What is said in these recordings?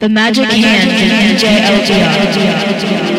The Magic, the magic Hand, hand,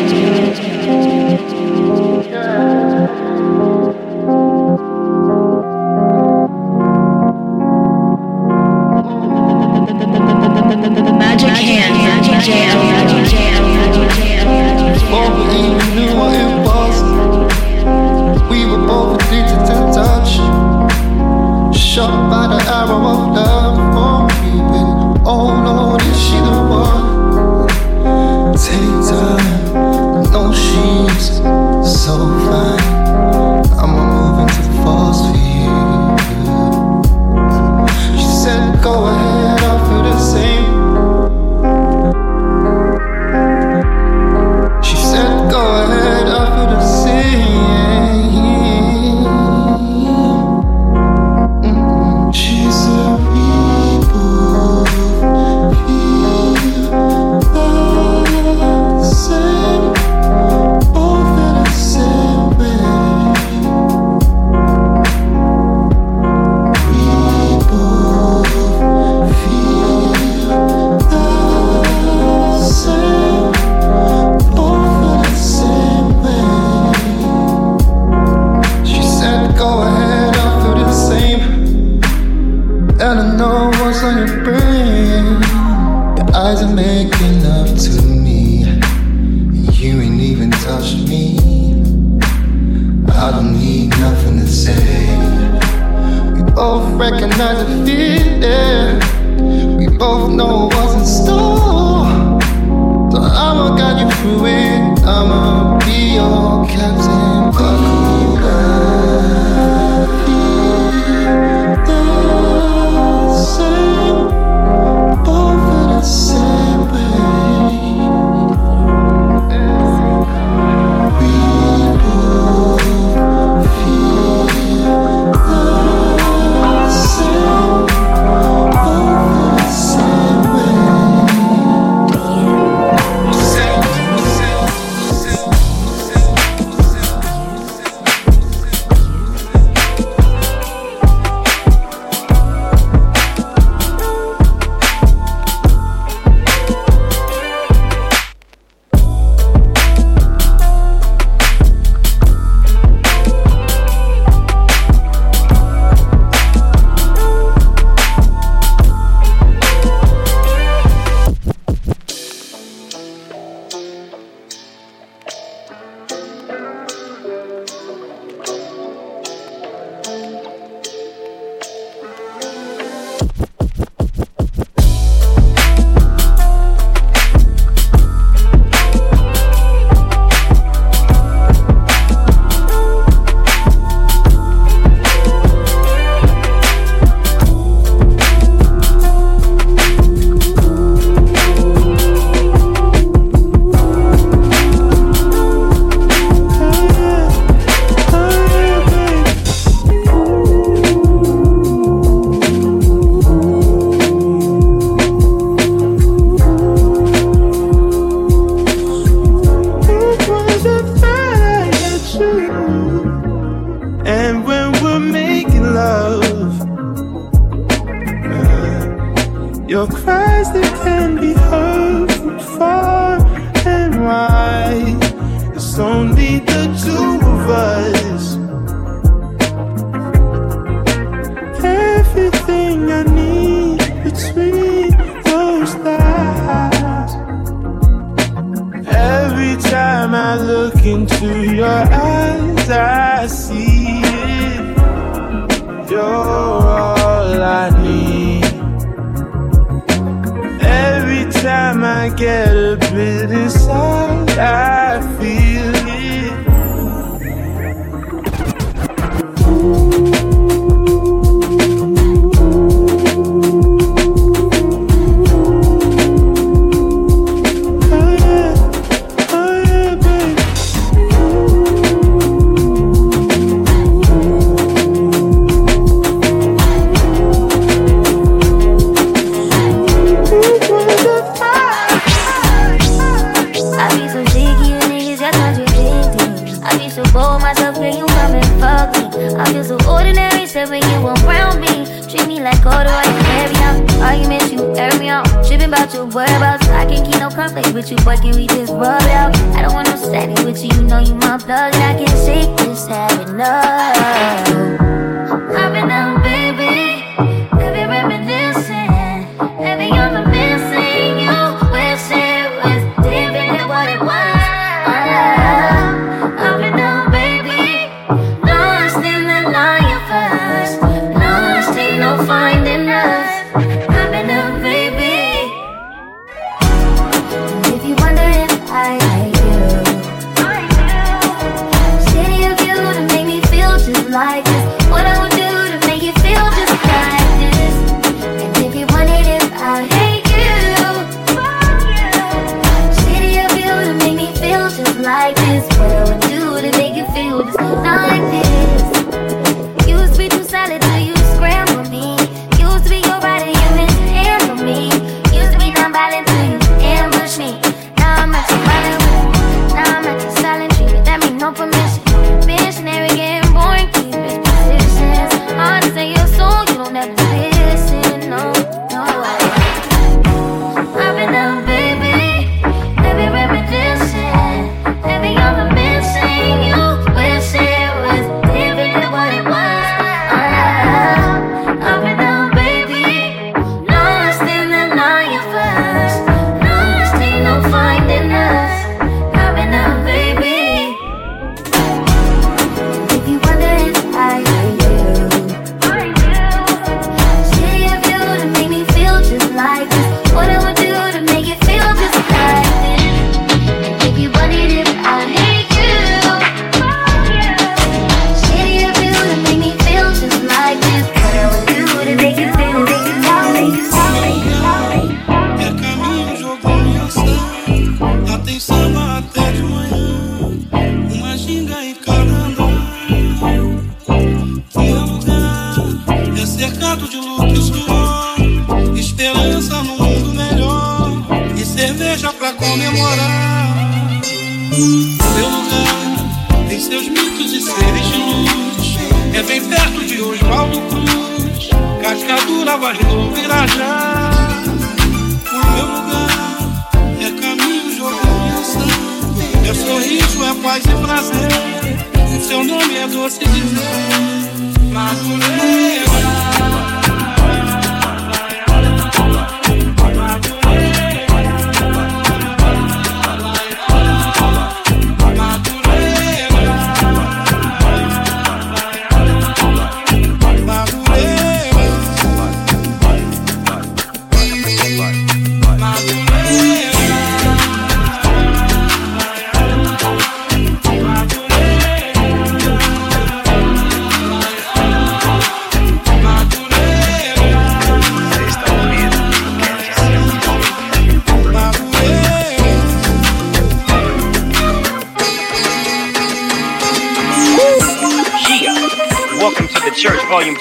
seu nome é doce demais. Mas.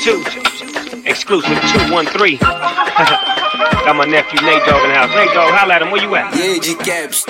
Exclusive 213. Got my nephew Nate Dogg in the house. Nate Dogg, holla at him. Where you at? Yeah, G Caps.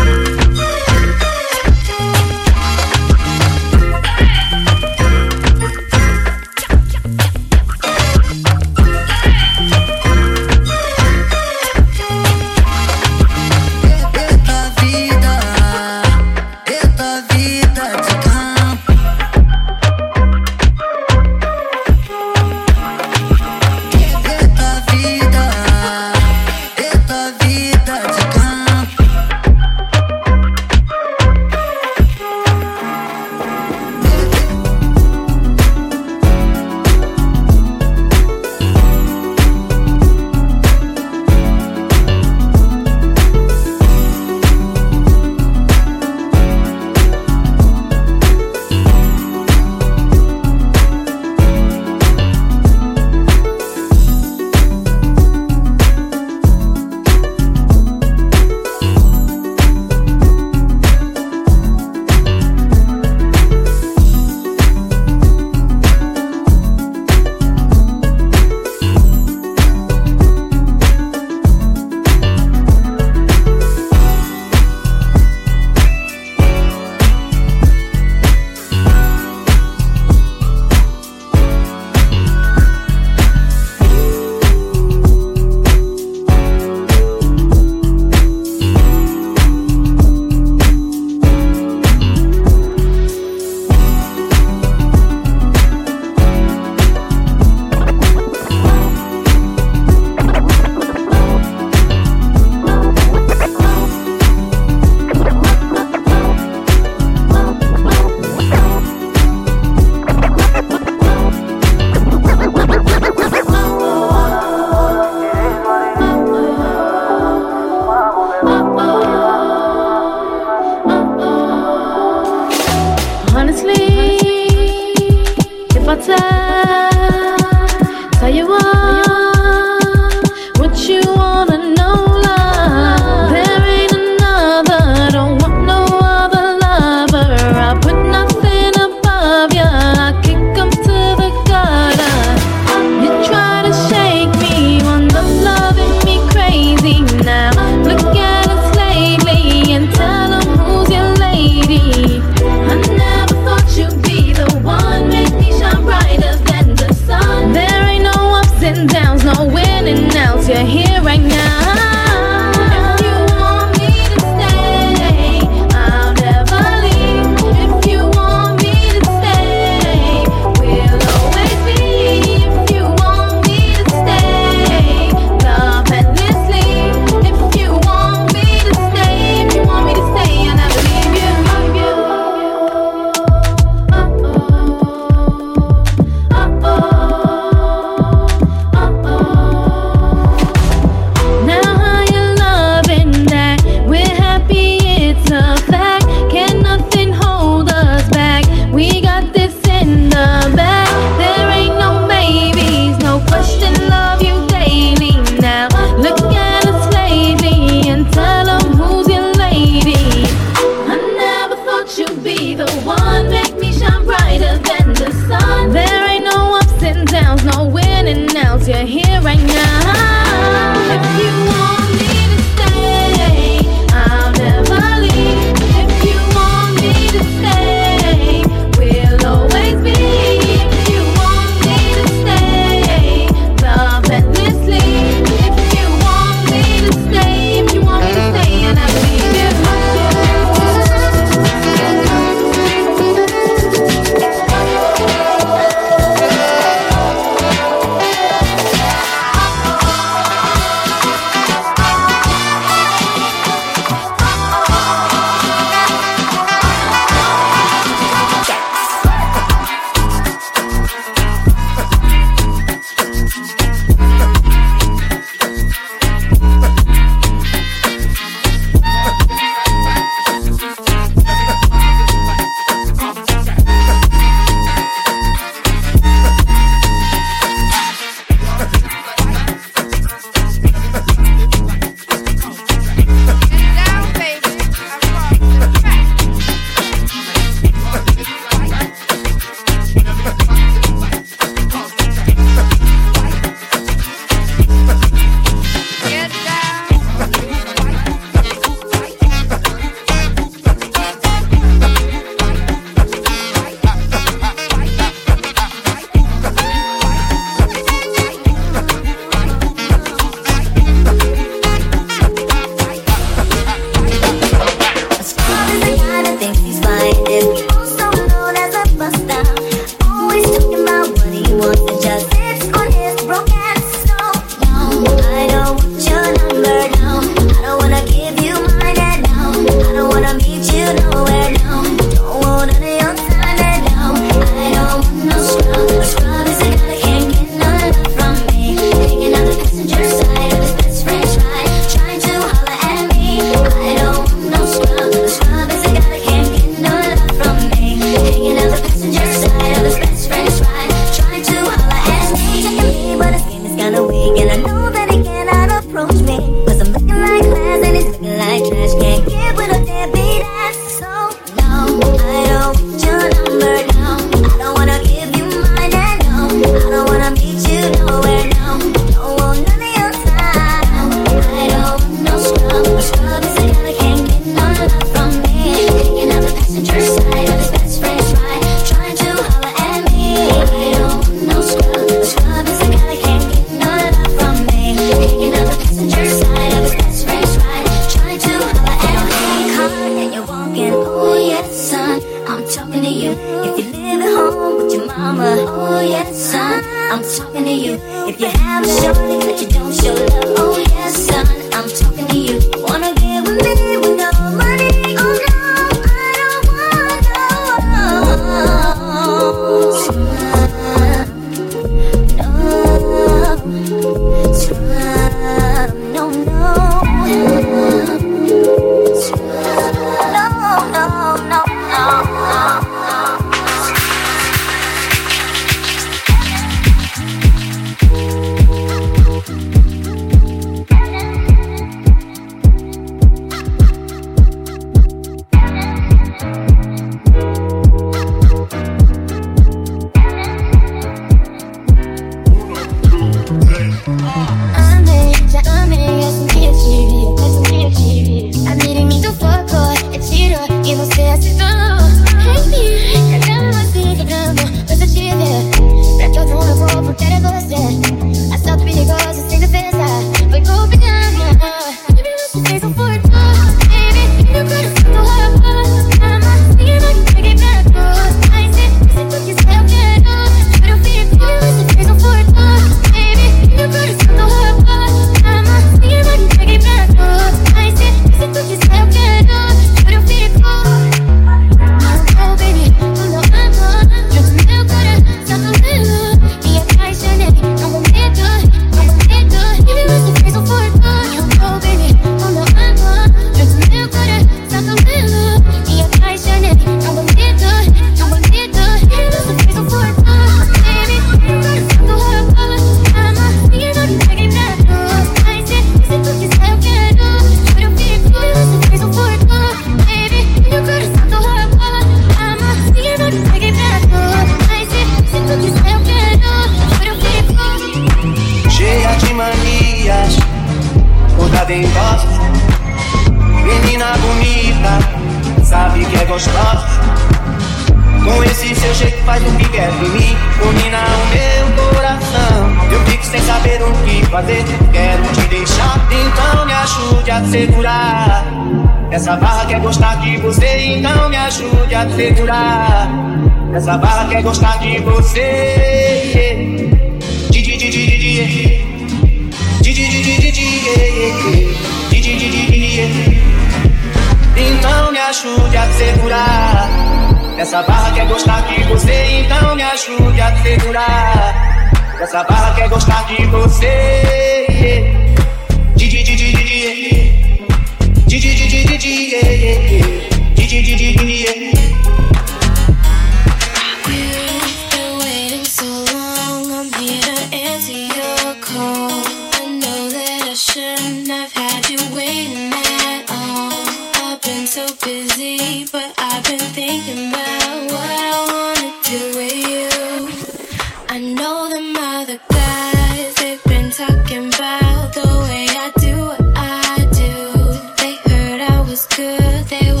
Baby,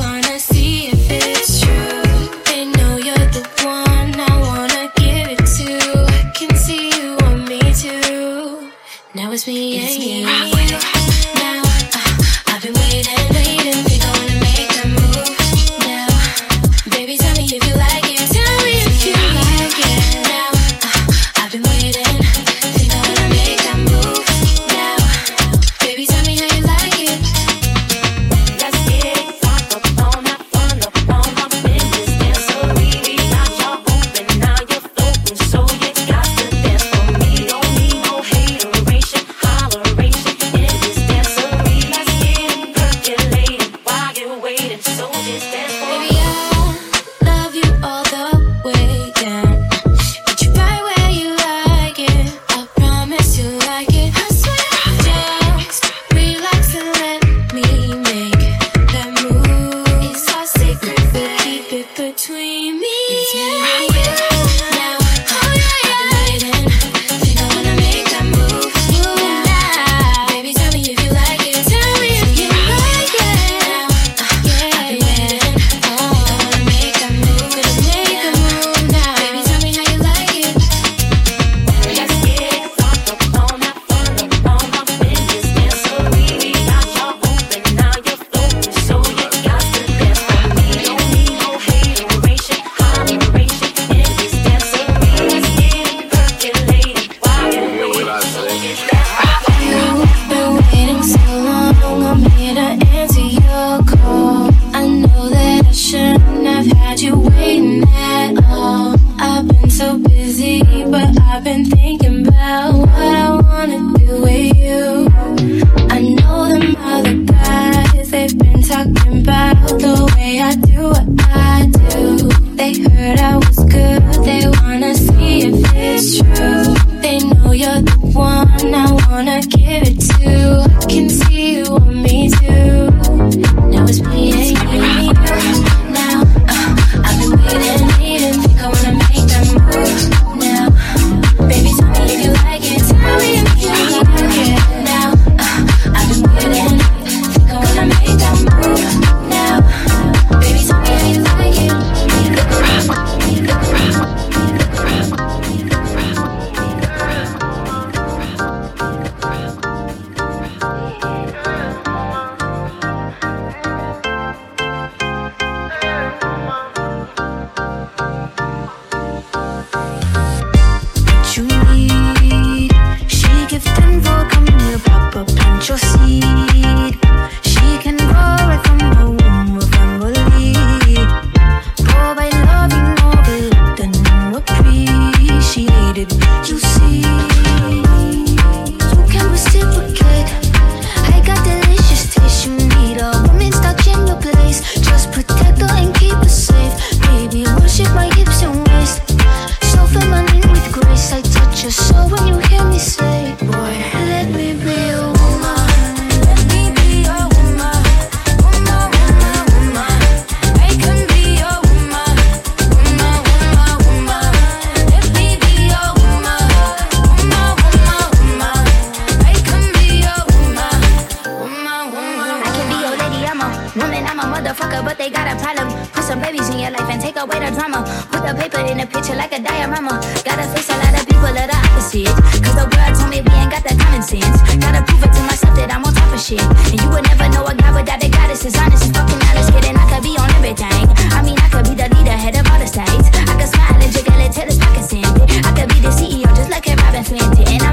away the drama. Put the paper in the picture like a diorama. Gotta face a lot of people that are opposite. Cause the world told me we ain't got that common sense. Gotta prove it to myself that I'm on top of shit. And you would never know a guy without a goddess is honest. Is fucking honest, kidding. I could be on everything. I mean, I could be the leader, head of all the states. I could smile and jiggle it till his pockets empty. I could be the CEO just like a Robyn Fenty. And I'ma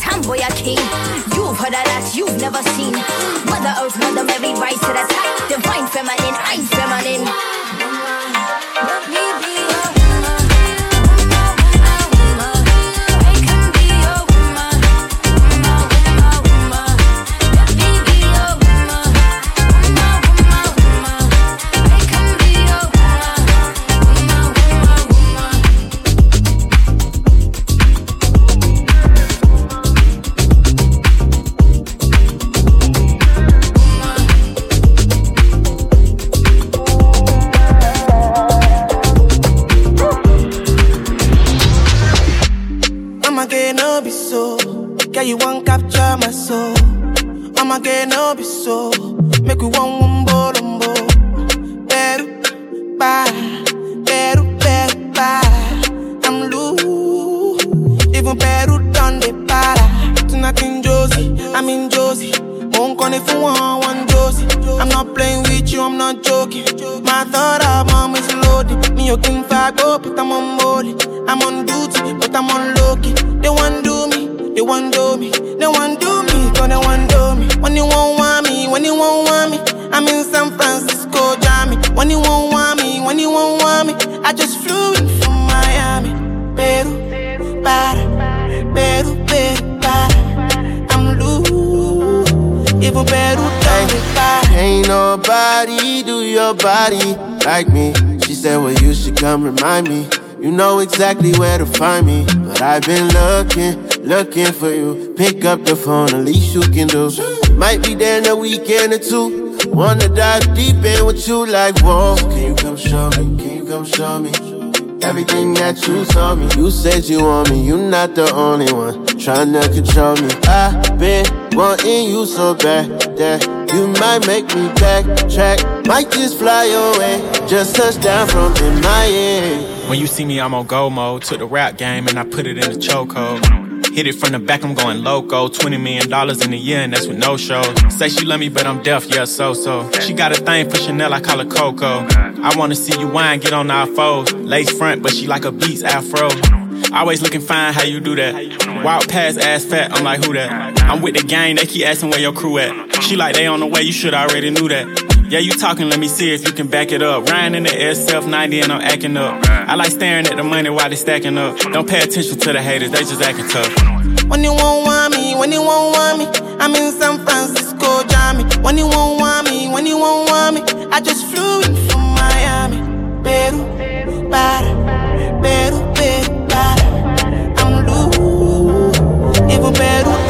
tomboy or king. You've heard a lot you've never seen. Mother Earth, Mother Mary, rise to the top. Divine feminine, I'm feminine. I just flew in from Miami, Peru, para, Peru, Peru, para. I'm loose, even Peru me para. Ain't nobody do your body like me. She said, Well, you should come remind me. You know exactly where to find me. But I've been looking, looking for you. Pick up the phone, the least you can do. Might be there in a weekend or two. Wanna dive deep in with you like, whoa. Can you come show me? Come show me? Everything that you told me, you said you want me, you not the only one tryna control me. I've been wanting you so bad that you might make me backtrack. Might just fly away, just touch down from in my. When you see me, I'm on go mode. Took the rap game and I put it in the chokehold. Hit it from the back, I'm going loco. $20 million in a year, and that's with no shows. Say she love me, but I'm deaf, yeah, so so. She got a thing for Chanel, I call her Coco. I wanna see you wine, get on our foes. Lace front, but she like a Beats afro. Always looking fine, how you do that? Walk past ass fat, I'm like, who that? I'm with the gang, they keep asking where your crew at. She like, they on the way, you should already knew that. Yeah, you talking, let me see if you can back it up. Ryan in the SF 90 and I'm acting up. I like staring at the money while they stacking up. Don't pay attention to the haters, they just acting tough. When you won't want me, when you won't want me, I'm in San Francisco, Jammy. When you won't want me, when you won't want me, I just flew in from Miami, Peru, para, Peru, Peru, para. I'm loose, even Peru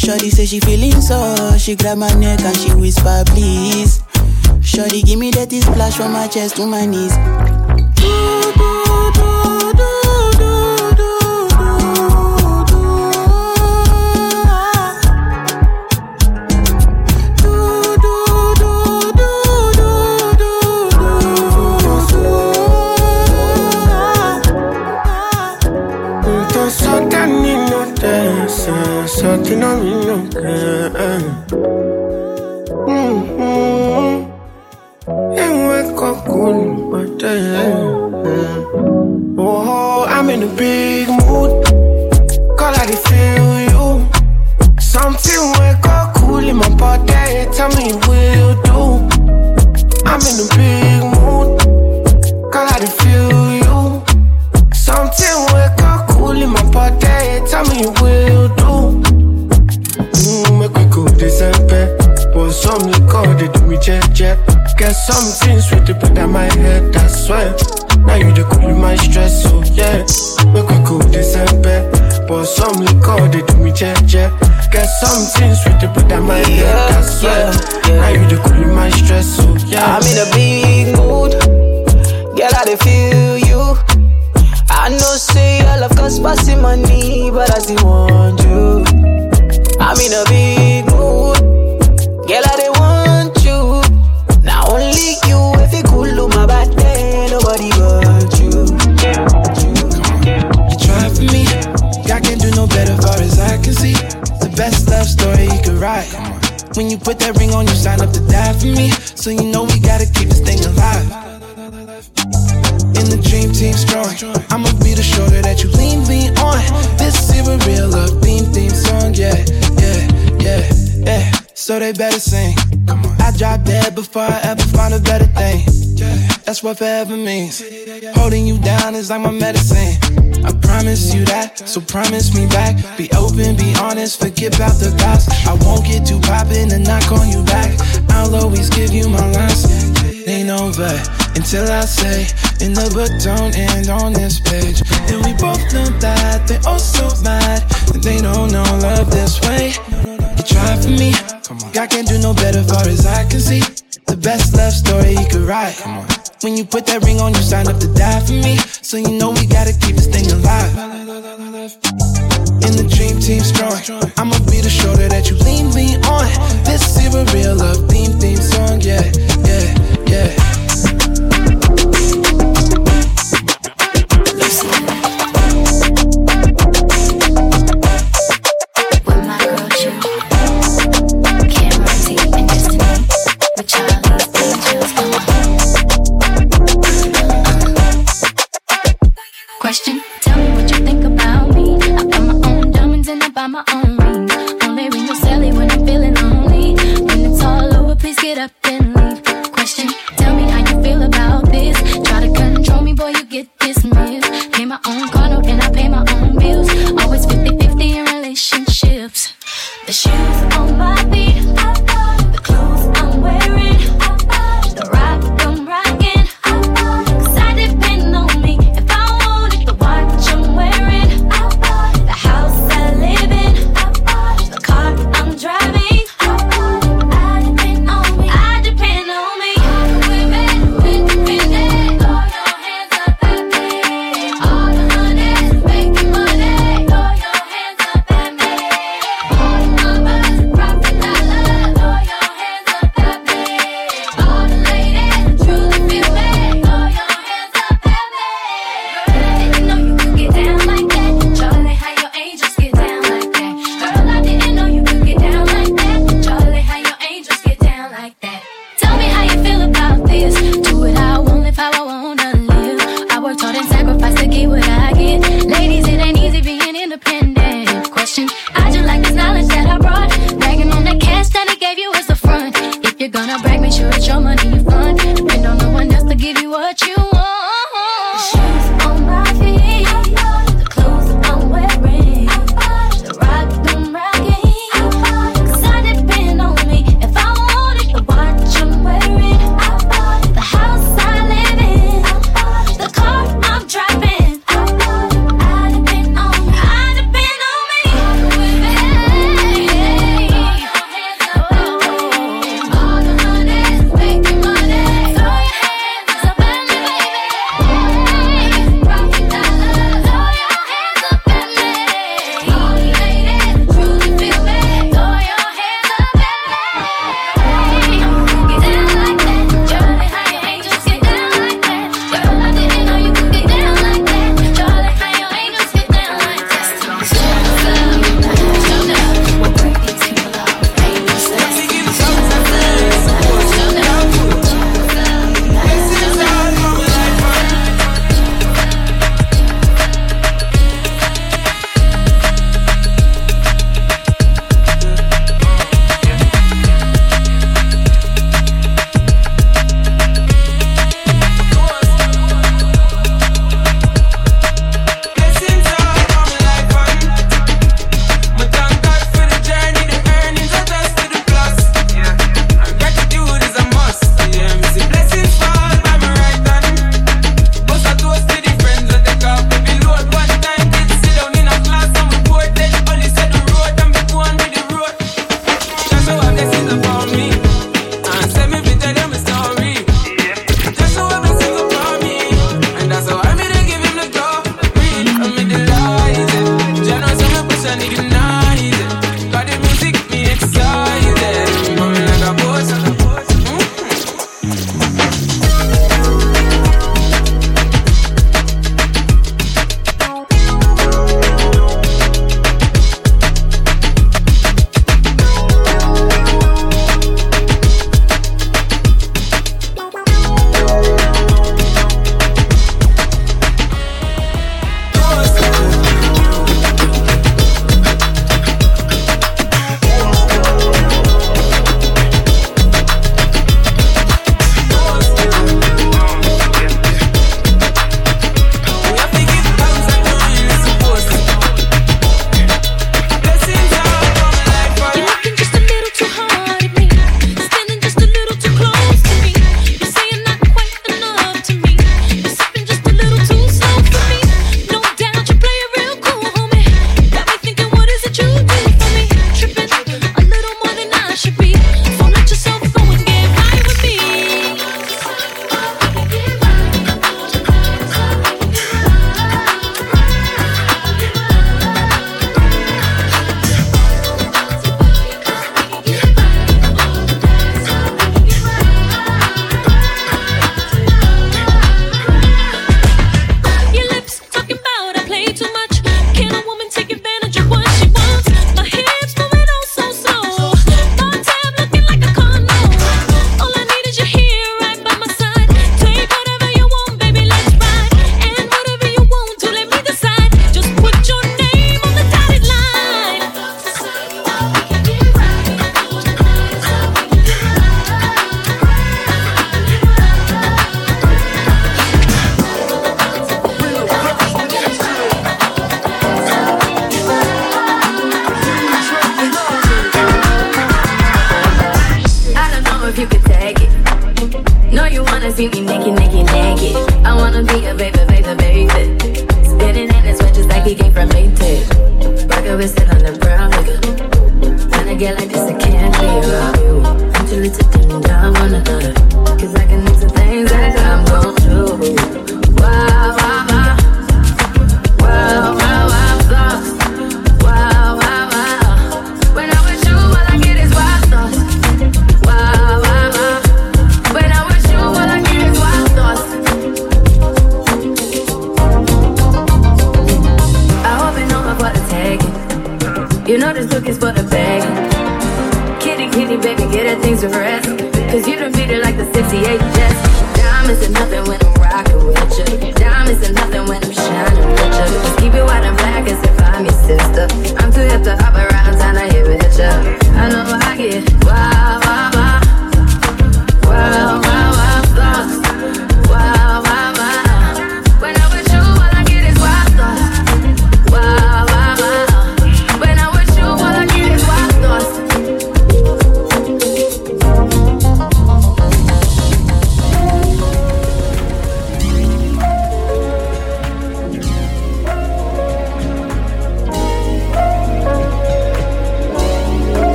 Shorty say she feeling so, she grab my neck and she whisper please. Shorty give me that splash from my chest to my knees. Então Get some things with the put on my head. I swear. Now you the cool in my stress, so yeah. I'm in a big mood. Girl, I feel you. I know say all of cost passing money, but I still want you. I'm in a big mood. Girl, I write. When you put that ring on, you sign up to die for me. So you know we gotta keep this thing alive. In the dream team strong. I'ma be the shoulder that you lean me on. This is a real love theme theme song. Yeah, yeah, yeah, yeah. So they better sing. I drop dead before I ever find a better thing. That's what forever means. Holding you down is like my medicine. I promise you that, so promise me back. Be open, be honest, forget about the past. I won't get too poppin' and knock on you back. I'll always give you my last. Ain't over until I say, in the book don't end on this page. And we both know that they all so mad, and they don't know love this way. You try for me, I can't do no better far as I can see. The best love story you could write. When you put that ring on, you sign up to die for me. So you know we gotta keep this thing alive. In the dream team strong. I'ma be the shoulder that you lean me on. This is a real love theme theme song. Yeah, yeah. My own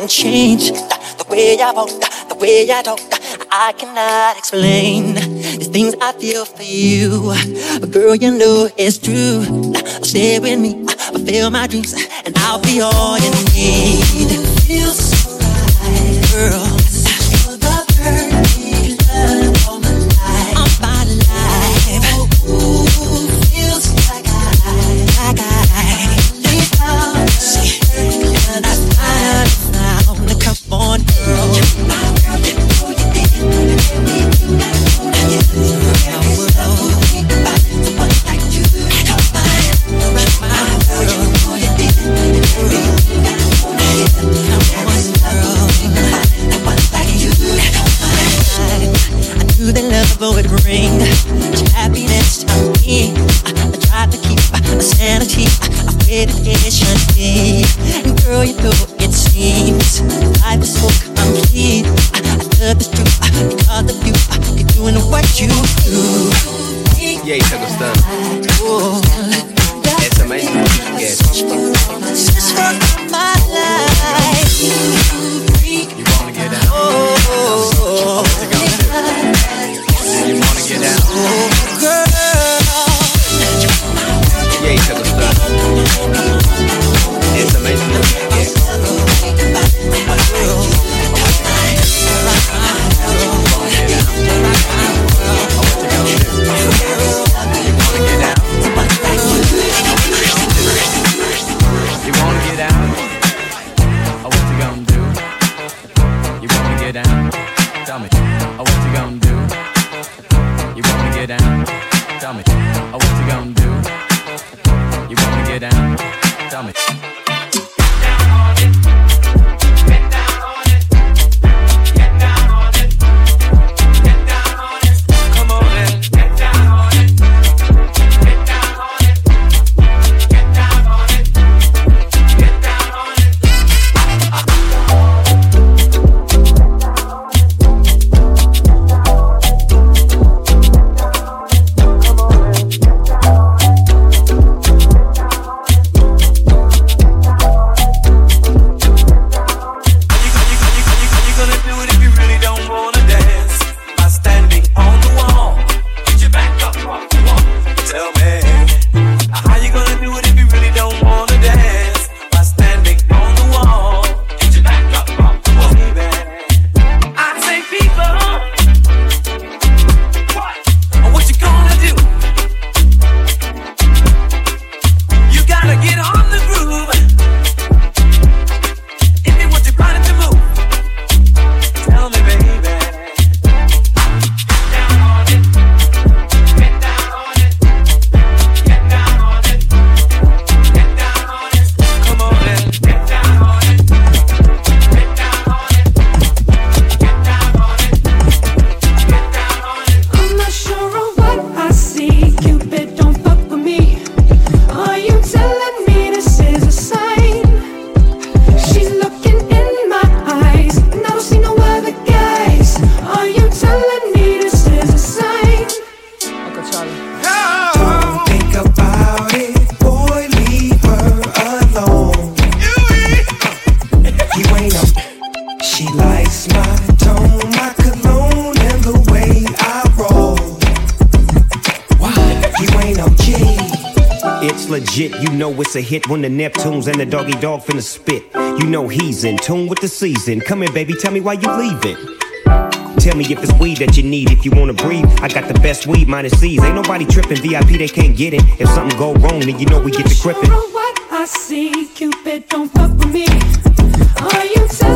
and change the way I walk, the way I talk. I cannot explain these things I feel for you, but girl, you know it's true. Stay with me, fulfill my dreams, and I'll be all you need. Feels so right, girl. legit. You know it's a hit when the Neptunes and the Doggy Dogg finna spit. You know he's in tune with the season. Come here, baby, tell me why you leaving. Tell me if it's weed that you need if you wanna breathe. I got the best weed, minus C's. Ain't nobody tripping. VIP, they can't get it. If something go wrong, then you know we get to crippin'. what I see, Cupid, don't fuck with me. Are you? T-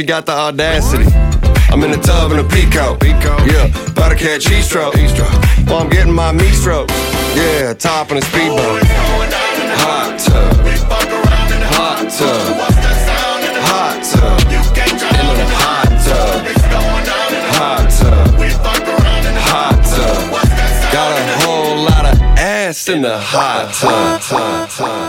she got the audacity. I'm in the tub in a peacoat. peacoat. Yeah, powder cat cheese stroke. While I'm getting my meat stroke. Yeah, top in a speedboat. Hot tub. Hot tub. Hot tub. In a hot tub. Hot tub. Hot tub. Got a whole lot of ass in the hot tub.